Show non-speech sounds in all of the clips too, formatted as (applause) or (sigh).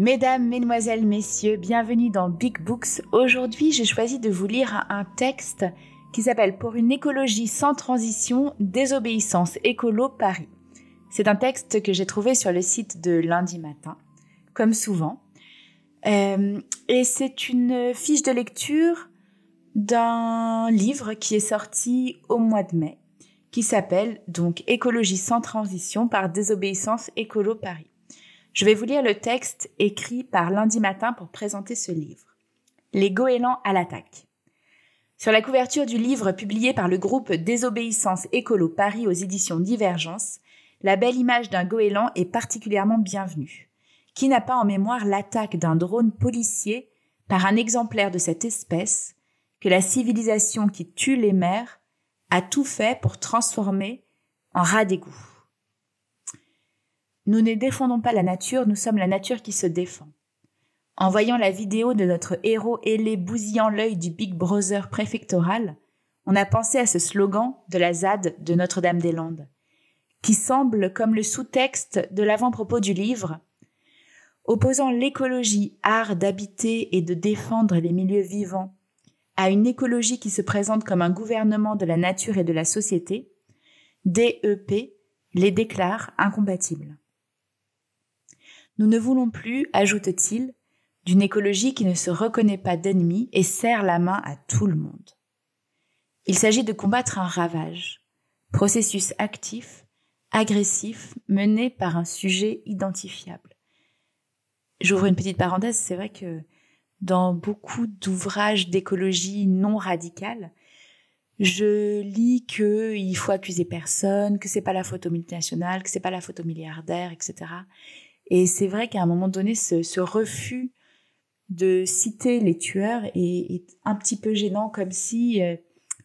Mesdames, Mesdemoiselles, Messieurs, bienvenue dans Big Books. Aujourd'hui, j'ai choisi de vous lire un texte qui s'appelle Pour une écologie sans transition, désobéissance écolo Paris. C'est un texte que j'ai trouvé sur le site de lundi matin, comme souvent. Euh, et c'est une fiche de lecture d'un livre qui est sorti au mois de mai, qui s'appelle donc Écologie sans transition par désobéissance écolo Paris. Je vais vous lire le texte écrit par lundi matin pour présenter ce livre. Les goélands à l'attaque. Sur la couverture du livre publié par le groupe Désobéissance écolo Paris aux éditions Divergence, la belle image d'un goéland est particulièrement bienvenue. Qui n'a pas en mémoire l'attaque d'un drone policier par un exemplaire de cette espèce que la civilisation qui tue les mers a tout fait pour transformer en rat d'égout? Nous ne défendons pas la nature, nous sommes la nature qui se défend. En voyant la vidéo de notre héros ailé bousillant l'œil du Big Brother préfectoral, on a pensé à ce slogan de la ZAD de Notre-Dame-des-Landes, qui semble comme le sous-texte de l'avant-propos du livre, opposant l'écologie, art d'habiter et de défendre les milieux vivants, à une écologie qui se présente comme un gouvernement de la nature et de la société, DEP les déclare incompatibles. Nous ne voulons plus, ajoute-t-il, d'une écologie qui ne se reconnaît pas d'ennemi et serre la main à tout le monde. Il s'agit de combattre un ravage, processus actif, agressif, mené par un sujet identifiable. J'ouvre une petite parenthèse, c'est vrai que dans beaucoup d'ouvrages d'écologie non radicale, je lis que il faut accuser personne, que c'est pas la photo multinationale, que c'est pas la photo milliardaire, etc. Et c'est vrai qu'à un moment donné, ce, refus de citer les tueurs est, un petit peu gênant, comme si euh,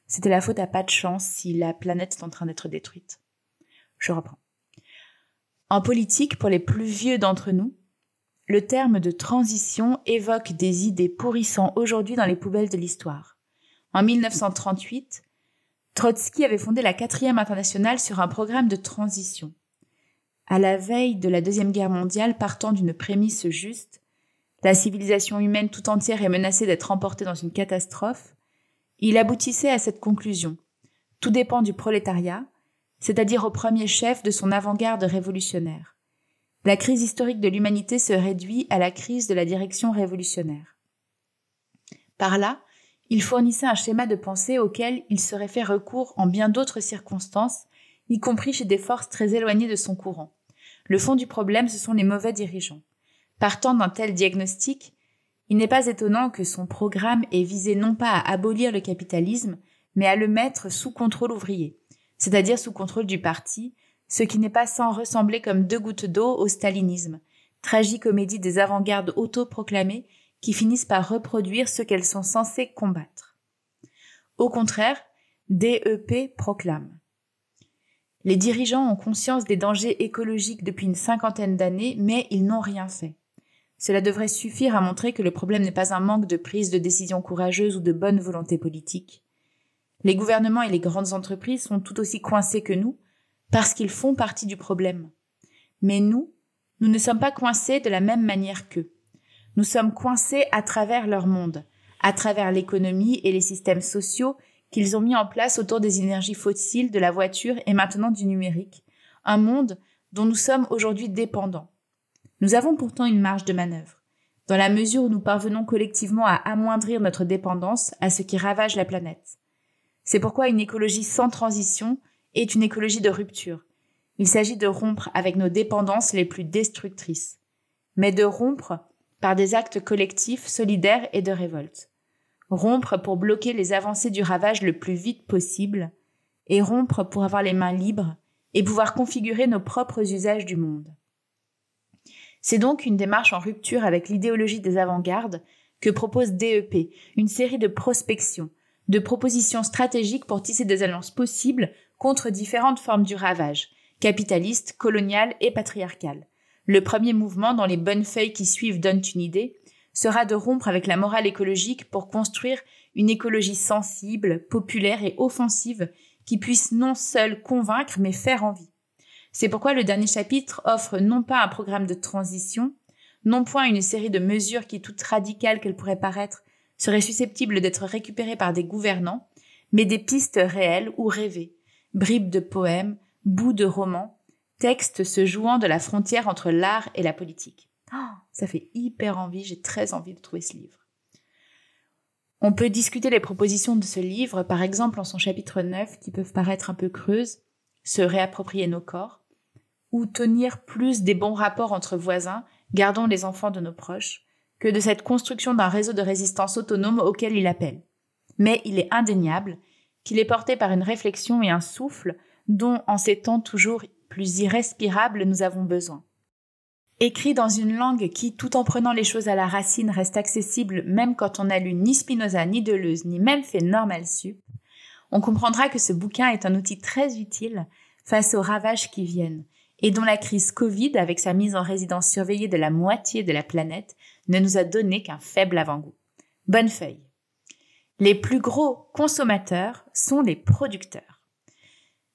c'était la faute à pas de chance si la planète est en train d'être détruite. Je reprends. En politique, pour les plus vieux d'entre nous, le terme de transition évoque des idées pourrissant aujourd'hui dans les poubelles de l'histoire. En 1938, Trotsky avait fondé la quatrième internationale sur un programme de transition. À la veille de la Deuxième Guerre mondiale, partant d'une prémisse juste, la civilisation humaine tout entière est menacée d'être emportée dans une catastrophe, il aboutissait à cette conclusion. Tout dépend du prolétariat, c'est-à-dire au premier chef de son avant-garde révolutionnaire. La crise historique de l'humanité se réduit à la crise de la direction révolutionnaire. Par là, il fournissait un schéma de pensée auquel il serait fait recours en bien d'autres circonstances y compris chez des forces très éloignées de son courant. Le fond du problème, ce sont les mauvais dirigeants. Partant d'un tel diagnostic, il n'est pas étonnant que son programme ait visé non pas à abolir le capitalisme, mais à le mettre sous contrôle ouvrier, c'est-à-dire sous contrôle du parti, ce qui n'est pas sans ressembler comme deux gouttes d'eau au stalinisme, tragicomédie des avant-gardes autoproclamées qui finissent par reproduire ce qu'elles sont censées combattre. Au contraire, DEP proclame les dirigeants ont conscience des dangers écologiques depuis une cinquantaine d'années, mais ils n'ont rien fait. Cela devrait suffire à montrer que le problème n'est pas un manque de prise de décision courageuse ou de bonne volonté politique. Les gouvernements et les grandes entreprises sont tout aussi coincés que nous, parce qu'ils font partie du problème. Mais nous, nous ne sommes pas coincés de la même manière qu'eux. Nous sommes coincés à travers leur monde, à travers l'économie et les systèmes sociaux qu'ils ont mis en place autour des énergies fossiles, de la voiture et maintenant du numérique, un monde dont nous sommes aujourd'hui dépendants. Nous avons pourtant une marge de manœuvre, dans la mesure où nous parvenons collectivement à amoindrir notre dépendance à ce qui ravage la planète. C'est pourquoi une écologie sans transition est une écologie de rupture. Il s'agit de rompre avec nos dépendances les plus destructrices, mais de rompre par des actes collectifs, solidaires et de révolte rompre pour bloquer les avancées du ravage le plus vite possible, et rompre pour avoir les mains libres et pouvoir configurer nos propres usages du monde. C'est donc une démarche en rupture avec l'idéologie des avant-gardes que propose DEP, une série de prospections, de propositions stratégiques pour tisser des alliances possibles contre différentes formes du ravage, capitaliste, colonial et patriarcal. Le premier mouvement, dont les bonnes feuilles qui suivent donnent une idée, sera de rompre avec la morale écologique pour construire une écologie sensible, populaire et offensive qui puisse non seule convaincre mais faire envie. C'est pourquoi le dernier chapitre offre non pas un programme de transition, non point une série de mesures qui, toutes radicales qu'elles pourraient paraître, seraient susceptibles d'être récupérées par des gouvernants, mais des pistes réelles ou rêvées, bribes de poèmes, bouts de romans, textes se jouant de la frontière entre l'art et la politique. (gasps) Ça fait hyper envie, j'ai très envie de trouver ce livre. On peut discuter les propositions de ce livre, par exemple en son chapitre 9, qui peuvent paraître un peu creuses, se réapproprier nos corps, ou tenir plus des bons rapports entre voisins, gardons les enfants de nos proches, que de cette construction d'un réseau de résistance autonome auquel il appelle. Mais il est indéniable qu'il est porté par une réflexion et un souffle dont, en ces temps toujours plus irrespirables, nous avons besoin. Écrit dans une langue qui, tout en prenant les choses à la racine, reste accessible même quand on n'a lu ni Spinoza, ni Deleuze, ni même fait normal sup, on comprendra que ce bouquin est un outil très utile face aux ravages qui viennent, et dont la crise Covid, avec sa mise en résidence surveillée de la moitié de la planète, ne nous a donné qu'un faible avant-goût. Bonne feuille. Les plus gros consommateurs sont les producteurs.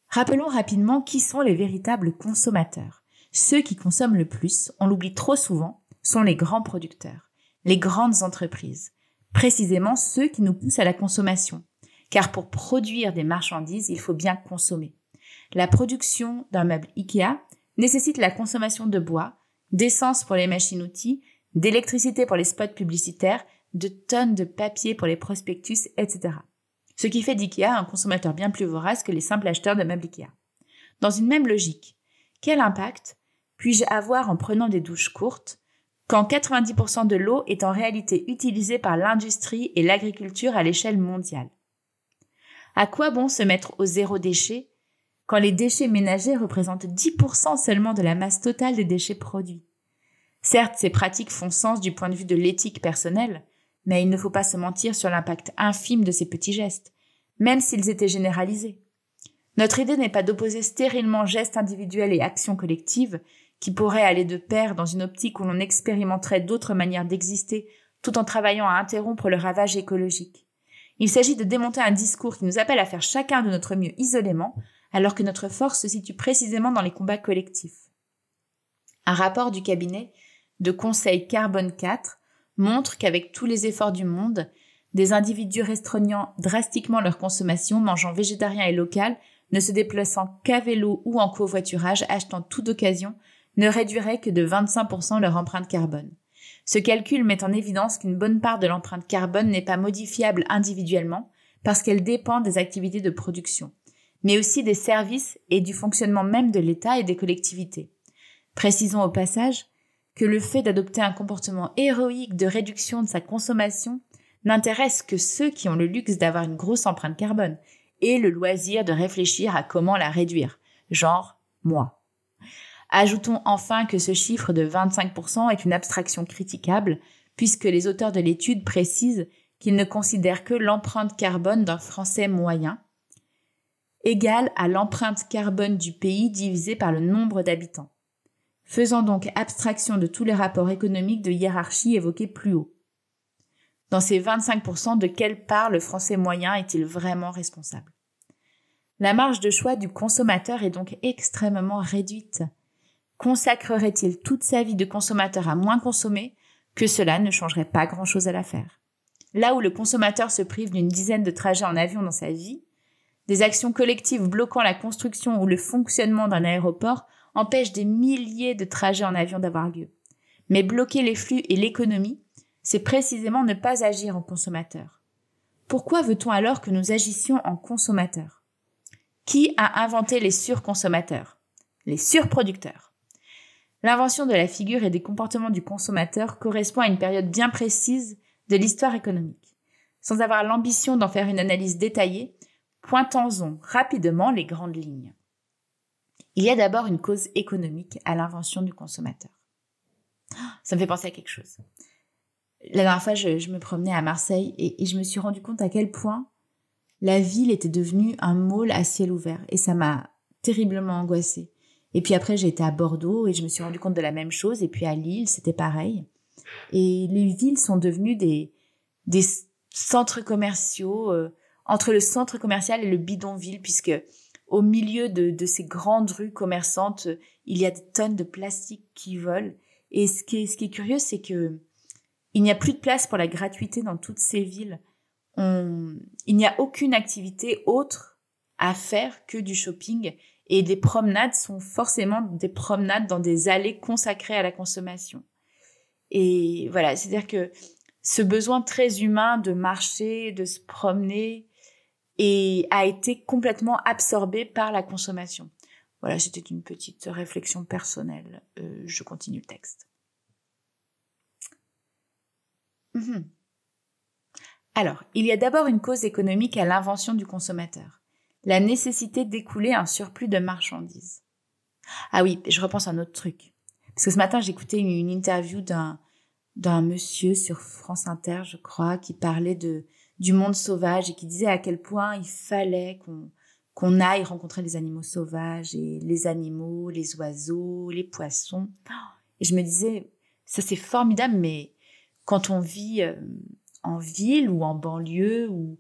Rappelons rapidement qui sont les véritables consommateurs. Ceux qui consomment le plus, on l'oublie trop souvent, sont les grands producteurs, les grandes entreprises, précisément ceux qui nous poussent à la consommation. Car pour produire des marchandises, il faut bien consommer. La production d'un meuble IKEA nécessite la consommation de bois, d'essence pour les machines-outils, d'électricité pour les spots publicitaires, de tonnes de papier pour les prospectus, etc. Ce qui fait d'IKEA un consommateur bien plus vorace que les simples acheteurs de meubles IKEA. Dans une même logique, quel impact puis-je avoir en prenant des douches courtes quand 90% de l'eau est en réalité utilisée par l'industrie et l'agriculture à l'échelle mondiale? À quoi bon se mettre au zéro déchet quand les déchets ménagers représentent 10% seulement de la masse totale des déchets produits? Certes, ces pratiques font sens du point de vue de l'éthique personnelle, mais il ne faut pas se mentir sur l'impact infime de ces petits gestes, même s'ils étaient généralisés. Notre idée n'est pas d'opposer stérilement gestes individuels et actions collectives, qui pourraient aller de pair dans une optique où l'on expérimenterait d'autres manières d'exister tout en travaillant à interrompre le ravage écologique. Il s'agit de démonter un discours qui nous appelle à faire chacun de notre mieux isolément, alors que notre force se situe précisément dans les combats collectifs. Un rapport du cabinet de conseil Carbone 4 montre qu'avec tous les efforts du monde, des individus restreignant drastiquement leur consommation, mangeant végétarien et local, ne se déplaçant qu'à vélo ou en covoiturage, achetant tout d'occasion, ne réduiraient que de 25% leur empreinte carbone. Ce calcul met en évidence qu'une bonne part de l'empreinte carbone n'est pas modifiable individuellement parce qu'elle dépend des activités de production, mais aussi des services et du fonctionnement même de l'État et des collectivités. Précisons au passage que le fait d'adopter un comportement héroïque de réduction de sa consommation n'intéresse que ceux qui ont le luxe d'avoir une grosse empreinte carbone et le loisir de réfléchir à comment la réduire, genre moi. Ajoutons enfin que ce chiffre de 25% est une abstraction critiquable, puisque les auteurs de l'étude précisent qu'ils ne considèrent que l'empreinte carbone d'un Français moyen, égale à l'empreinte carbone du pays divisé par le nombre d'habitants faisant donc abstraction de tous les rapports économiques de hiérarchie évoqués plus haut. Dans ces 25%, de quelle part le français moyen est-il vraiment responsable? La marge de choix du consommateur est donc extrêmement réduite. Consacrerait-il toute sa vie de consommateur à moins consommer que cela ne changerait pas grand-chose à l'affaire? Là où le consommateur se prive d'une dizaine de trajets en avion dans sa vie, des actions collectives bloquant la construction ou le fonctionnement d'un aéroport empêche des milliers de trajets en avion d'avoir lieu. Mais bloquer les flux et l'économie, c'est précisément ne pas agir en consommateur. Pourquoi veut-on alors que nous agissions en consommateurs? Qui a inventé les surconsommateurs? Les surproducteurs. L'invention de la figure et des comportements du consommateur correspond à une période bien précise de l'histoire économique. Sans avoir l'ambition d'en faire une analyse détaillée, pointons-en rapidement les grandes lignes. Il y a d'abord une cause économique à l'invention du consommateur. Ça me fait penser à quelque chose. La dernière fois, je, me promenais à Marseille et, je me suis rendu compte à quel point la ville était devenue un môle à ciel ouvert et ça m'a terriblement angoissée. Et puis après, j'ai été à Bordeaux et je me suis rendu compte de la même chose. Et puis à Lille, c'était pareil. Et les villes sont devenues des, des centres commerciaux, euh, entre le centre commercial et le bidonville, puisque au milieu de, ces grandes rues commerçantes, il y a des tonnes de plastique qui volent Et ce qui est, ce qui est curieux, c'est que il n'y a plus de place pour la gratuité dans toutes ces villes. On, il n'y a aucune activité autre à faire que du shopping et les promenades sont forcément des promenades dans des allées consacrées à la consommation. Et voilà, c'est-à-dire que ce besoin très humain de marcher, de se promener, a été complètement absorbé par la consommation. Voilà, c'était une petite réflexion personnelle. Euh, je continue le texte. Mhm. Alors, il y a d'abord une cause économique à l'invention du consommateur, la nécessité d'écouler un surplus de marchandises. Ah oui, je repense à un autre truc. Parce que ce matin, j'écoutais une, interview d'un d'un monsieur sur France Inter, je crois, qui parlait de du monde sauvage et qui disait à quel point il fallait qu'on qu'on aille rencontrer les animaux sauvages et les animaux, les oiseaux, les poissons. Et je me disais, ça c'est formidable, mais quand on vit euh, en ville ou en banlieue ou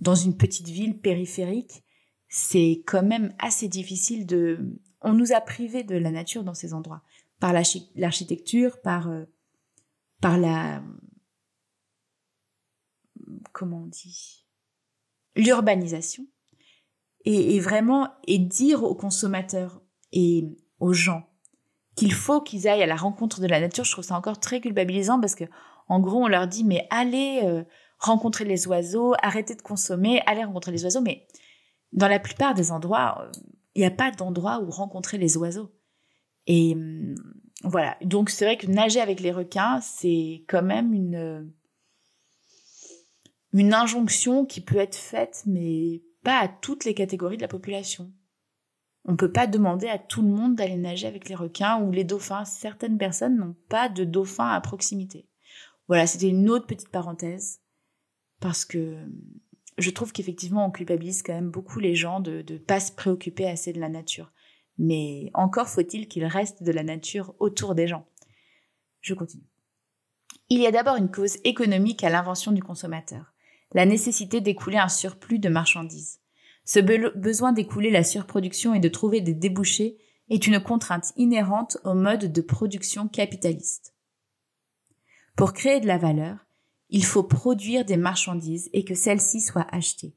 dans une petite ville périphérique, c'est quand même assez difficile de... On nous a privés de la nature dans ces endroits, par l'architecture, par, euh, par la... Comment on dit L'urbanisation. Et, vraiment et dire aux consommateurs et aux gens qu'il faut qu'ils aillent à la rencontre de la nature, je trouve ça encore très culpabilisant parce que en gros on leur dit mais allez euh, rencontrer les oiseaux, arrêtez de consommer, allez rencontrer les oiseaux, mais dans la plupart des endroits, euh, il n'y a pas d'endroit où rencontrer les oiseaux. Et hum, voilà, donc c'est vrai que nager avec les requins, c'est quand même une une injonction qui peut être faite, mais pas à toutes les catégories de la population. On ne peut pas demander à tout le monde d'aller nager avec les requins ou les dauphins. Certaines personnes n'ont pas de dauphins à proximité. Voilà, c'était une autre petite parenthèse parce que je trouve qu'effectivement on culpabilise quand même beaucoup les gens de ne pas se préoccuper assez de la nature. Mais encore faut-il qu'il reste de la nature autour des gens. Je continue. Il y a d'abord une cause économique à l'invention du consommateur la nécessité d'écouler un surplus de marchandises. Ce besoin d'écouler la surproduction et de trouver des débouchés est une contrainte inhérente au mode de production capitaliste. Pour créer de la valeur, il faut produire des marchandises et que celles-ci soient achetées.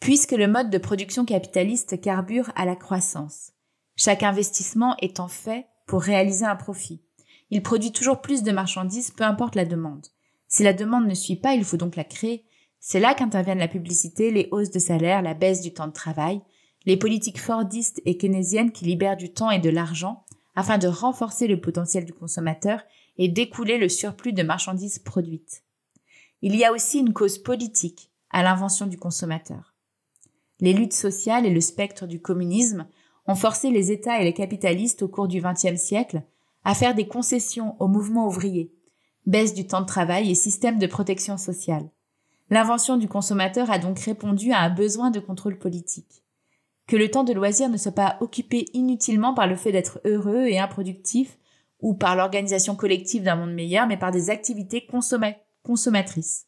Puisque le mode de production capitaliste carbure à la croissance, chaque investissement étant fait pour réaliser un profit. Il produit toujours plus de marchandises, peu importe la demande. Si la demande ne suit pas, il faut donc la créer. C'est là qu'interviennent la publicité, les hausses de salaire, la baisse du temps de travail, les politiques fordistes et keynésiennes qui libèrent du temps et de l'argent afin de renforcer le potentiel du consommateur et d'écouler le surplus de marchandises produites. Il y a aussi une cause politique à l'invention du consommateur. Les luttes sociales et le spectre du communisme ont forcé les États et les capitalistes au cours du XXe siècle à faire des concessions au mouvement ouvrier baisse du temps de travail et système de protection sociale. L'invention du consommateur a donc répondu à un besoin de contrôle politique. Que le temps de loisir ne soit pas occupé inutilement par le fait d'être heureux et improductif ou par l'organisation collective d'un monde meilleur, mais par des activités consommatrices.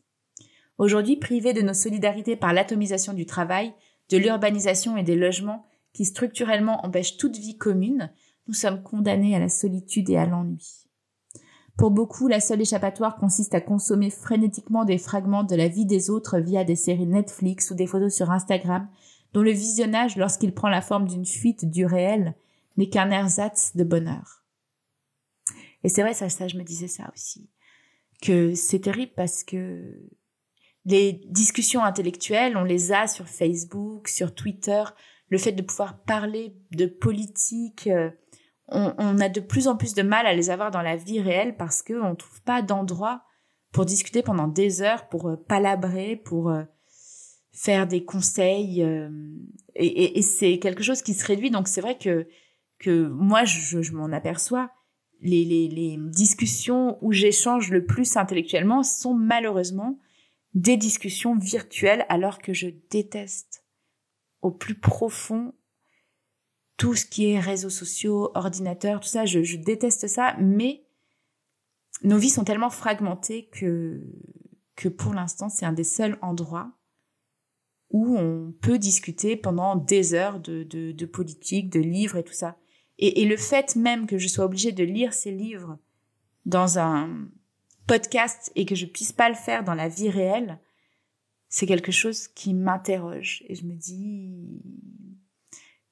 Aujourd'hui, privés de nos solidarités par l'atomisation du travail, de l'urbanisation et des logements qui structurellement empêchent toute vie commune, nous sommes condamnés à la solitude et à l'ennui. Pour beaucoup, la seule échappatoire consiste à consommer frénétiquement des fragments de la vie des autres via des séries Netflix ou des photos sur Instagram, dont le visionnage, lorsqu'il prend la forme d'une fuite du réel, n'est qu'un ersatz de bonheur. Et c'est vrai, ça, ça, je me disais ça aussi. Que c'est terrible parce que les discussions intellectuelles, on les a sur Facebook, sur Twitter, le fait de pouvoir parler de politique, euh, on, a de plus en plus de mal à les avoir dans la vie réelle parce qu'on ne trouve pas d'endroit pour discuter pendant des heures, pour euh, palabrer, pour euh, faire des conseils. Et, c'est quelque chose qui se réduit. Donc c'est vrai que, que moi, je, m'en aperçois. Les, les discussions où j'échange le plus intellectuellement sont malheureusement des discussions virtuelles alors que je déteste au plus profond tout ce qui est réseaux sociaux, ordinateurs, tout ça, je, déteste ça, mais nos vies sont tellement fragmentées que, que pour l'instant, c'est un des seuls endroits où on peut discuter pendant des heures de, de, politique, de livres et tout ça. Et, le fait même que je sois obligée de lire ces livres dans un podcast et que je puisse pas le faire dans la vie réelle, c'est quelque chose qui m'interroge et je me dis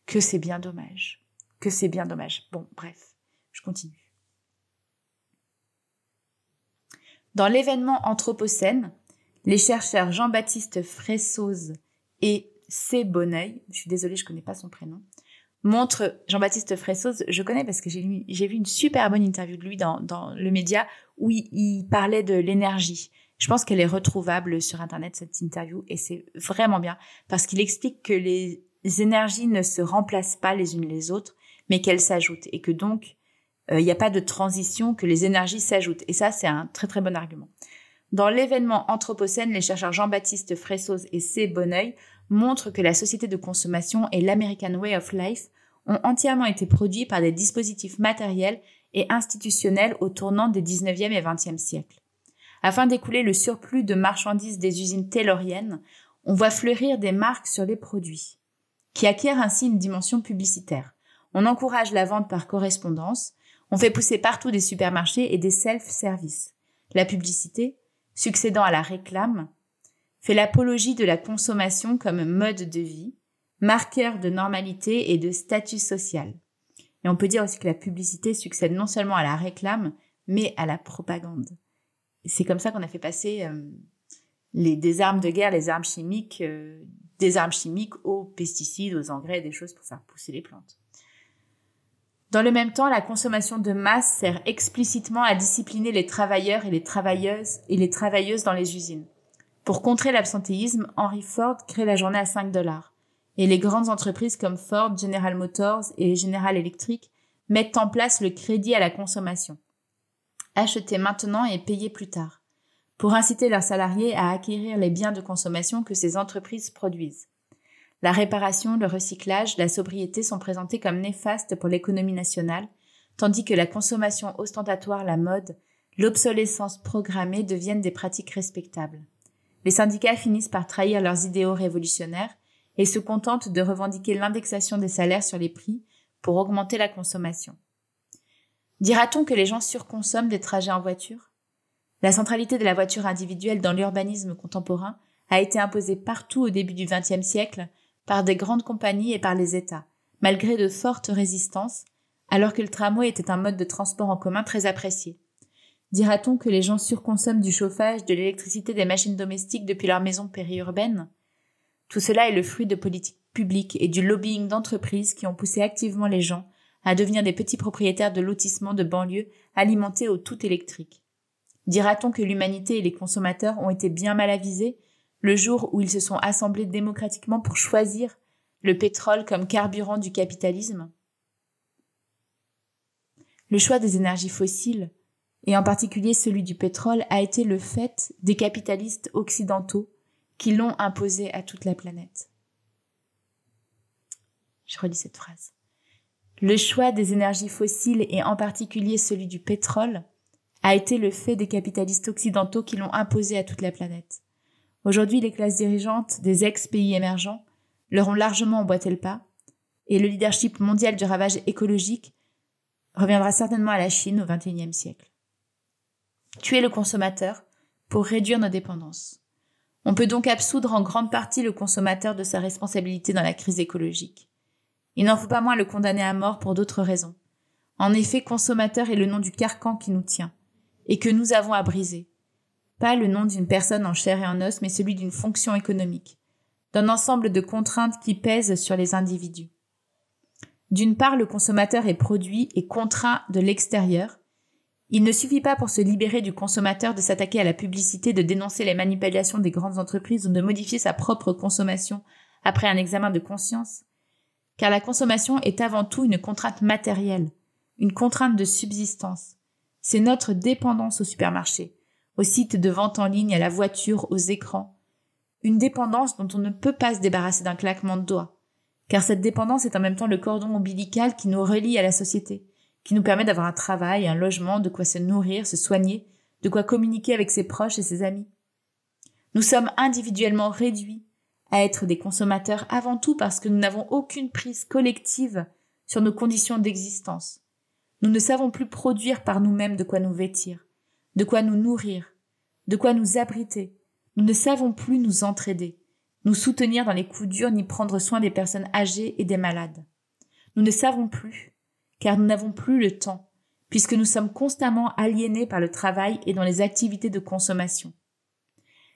que c'est bien dommage, que c'est bien dommage. Bon, bref, je continue. Dans l'événement Anthropocène, les chercheurs Jean-Baptiste Fressoz et C. Bonneuil, je suis désolée, je connais pas son prénom, montrent Jean-Baptiste Fressoz, je connais parce que j'ai vu une super bonne interview de lui dans, le média où il, parlait de l'énergie. Je pense qu'elle est retrouvable sur Internet, cette interview, et c'est vraiment bien parce qu'il explique que les énergies ne se remplacent pas les unes les autres, mais qu'elles s'ajoutent et que donc euh, il n'y a pas de transition, que les énergies s'ajoutent. Et ça, c'est un très très bon argument. Dans l'événement Anthropocène, les chercheurs Jean-Baptiste Fressoz et C. Bonneuil montrent que la société de consommation et l'American Way of Life ont entièrement été produits par des dispositifs matériels et institutionnels au tournant des 19e et 20e siècles. Afin d'écouler le surplus de marchandises des usines tayloriennes, on voit fleurir des marques sur les produits, qui acquièrent ainsi une dimension publicitaire. On encourage la vente par correspondance, on fait pousser partout des supermarchés et des self-service. La publicité, succédant à la réclame, fait l'apologie de la consommation comme mode de vie, marqueur de normalité et de statut social. Et on peut dire aussi que la publicité succède non seulement à la réclame, mais à la propagande. C'est comme ça qu'on a fait passer euh, les, des armes de guerre, les armes chimiques, euh, des armes chimiques aux pesticides, aux engrais, des choses pour faire pousser les plantes. Dans le même temps, la consommation de masse sert explicitement à discipliner les travailleurs et les travailleuses et les travailleuses dans les usines. Pour contrer l'absentéisme, Henry Ford crée la journée à 5 dollars. Et les grandes entreprises comme Ford, General Motors et General Electric mettent en place le crédit à la consommation. Acheter maintenant et payer plus tard. Pour inciter leurs salariés à acquérir les biens de consommation que ces entreprises produisent. La réparation, le recyclage, la sobriété sont présentés comme néfastes pour l'économie nationale, tandis que la consommation ostentatoire, la mode, l'obsolescence programmée deviennent des pratiques respectables. Les syndicats finissent par trahir leurs idéaux révolutionnaires et se contentent de revendiquer l'indexation des salaires sur les prix pour augmenter la consommation. Dira-t-on que les gens surconsomment des trajets en voiture? La centralité de la voiture individuelle dans l'urbanisme contemporain a été imposée partout au début du XXe siècle par des grandes compagnies et par les États, malgré de fortes résistances, alors que le tramway était un mode de transport en commun très apprécié. Dira-t-on que les gens surconsomment du chauffage, de l'électricité, des machines domestiques depuis leur maison périurbaine? Tout cela est le fruit de politiques publiques et du lobbying d'entreprises qui ont poussé activement les gens à devenir des petits propriétaires de lotissements de banlieue alimentés au tout électrique. Dira-t-on que l'humanité et les consommateurs ont été bien mal avisés le jour où ils se sont assemblés démocratiquement pour choisir le pétrole comme carburant du capitalisme? Le choix des énergies fossiles, et en particulier celui du pétrole, a été le fait des capitalistes occidentaux qui l'ont imposé à toute la planète. Je relis cette phrase. Le choix des énergies fossiles et en particulier celui du pétrole a été le fait des capitalistes occidentaux qui l'ont imposé à toute la planète. Aujourd'hui, les classes dirigeantes des ex-pays émergents leur ont largement emboîté le pas, et le leadership mondial du ravage écologique reviendra certainement à la Chine au XXIe siècle. Tuer le consommateur pour réduire nos dépendances. On peut donc absoudre en grande partie le consommateur de sa responsabilité dans la crise écologique. Il n'en faut pas moins le condamner à mort pour d'autres raisons. En effet, consommateur est le nom du carcan qui nous tient, et que nous avons à briser, pas le nom d'une personne en chair et en os, mais celui d'une fonction économique, d'un ensemble de contraintes qui pèsent sur les individus. D'une part, le consommateur est produit et contraint de l'extérieur. Il ne suffit pas pour se libérer du consommateur de s'attaquer à la publicité, de dénoncer les manipulations des grandes entreprises ou de modifier sa propre consommation après un examen de conscience, car la consommation est avant tout une contrainte matérielle, une contrainte de subsistance. C'est notre dépendance au supermarché, aux sites de vente en ligne, à la voiture, aux écrans. Une dépendance dont on ne peut pas se débarrasser d'un claquement de doigts, car cette dépendance est en même temps le cordon ombilical qui nous relie à la société, qui nous permet d'avoir un travail, un logement, de quoi se nourrir, se soigner, de quoi communiquer avec ses proches et ses amis. Nous sommes individuellement réduits à être des consommateurs avant tout parce que nous n'avons aucune prise collective sur nos conditions d'existence. Nous ne savons plus produire par nous-mêmes de quoi nous vêtir, de quoi nous nourrir, de quoi nous abriter. Nous ne savons plus nous entraider, nous soutenir dans les coups durs ni prendre soin des personnes âgées et des malades. Nous ne savons plus, car nous n'avons plus le temps, puisque nous sommes constamment aliénés par le travail et dans les activités de consommation.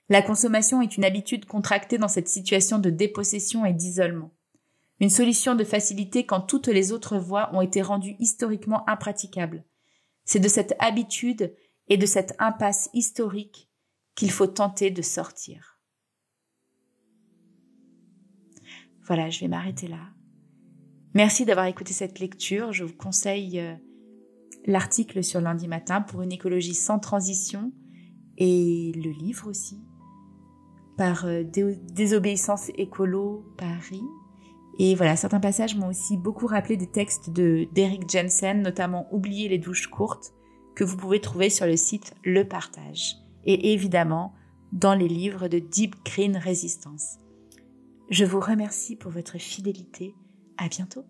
La consommation est une habitude contractée dans cette situation de dépossession et d'isolement. Une solution de facilité quand toutes les autres voies ont été rendues historiquement impraticables. C'est de cette habitude et de cette impasse historique qu'il faut tenter de sortir. Voilà, je vais m'arrêter là. Merci d'avoir écouté cette lecture. Je vous conseille euh, l'article sur lundi matin pour une écologie sans transition et le livre aussi par euh, Désobéissance écolo Paris. Et voilà, certains passages m'ont aussi beaucoup rappelé des textes de d'Eric Jensen, notamment Oublier les douches courtes, que vous pouvez trouver sur le site Le Partage. Et évidemment, dans les livres de Deep Green Resistance. Je vous remercie pour votre fidélité. À bientôt.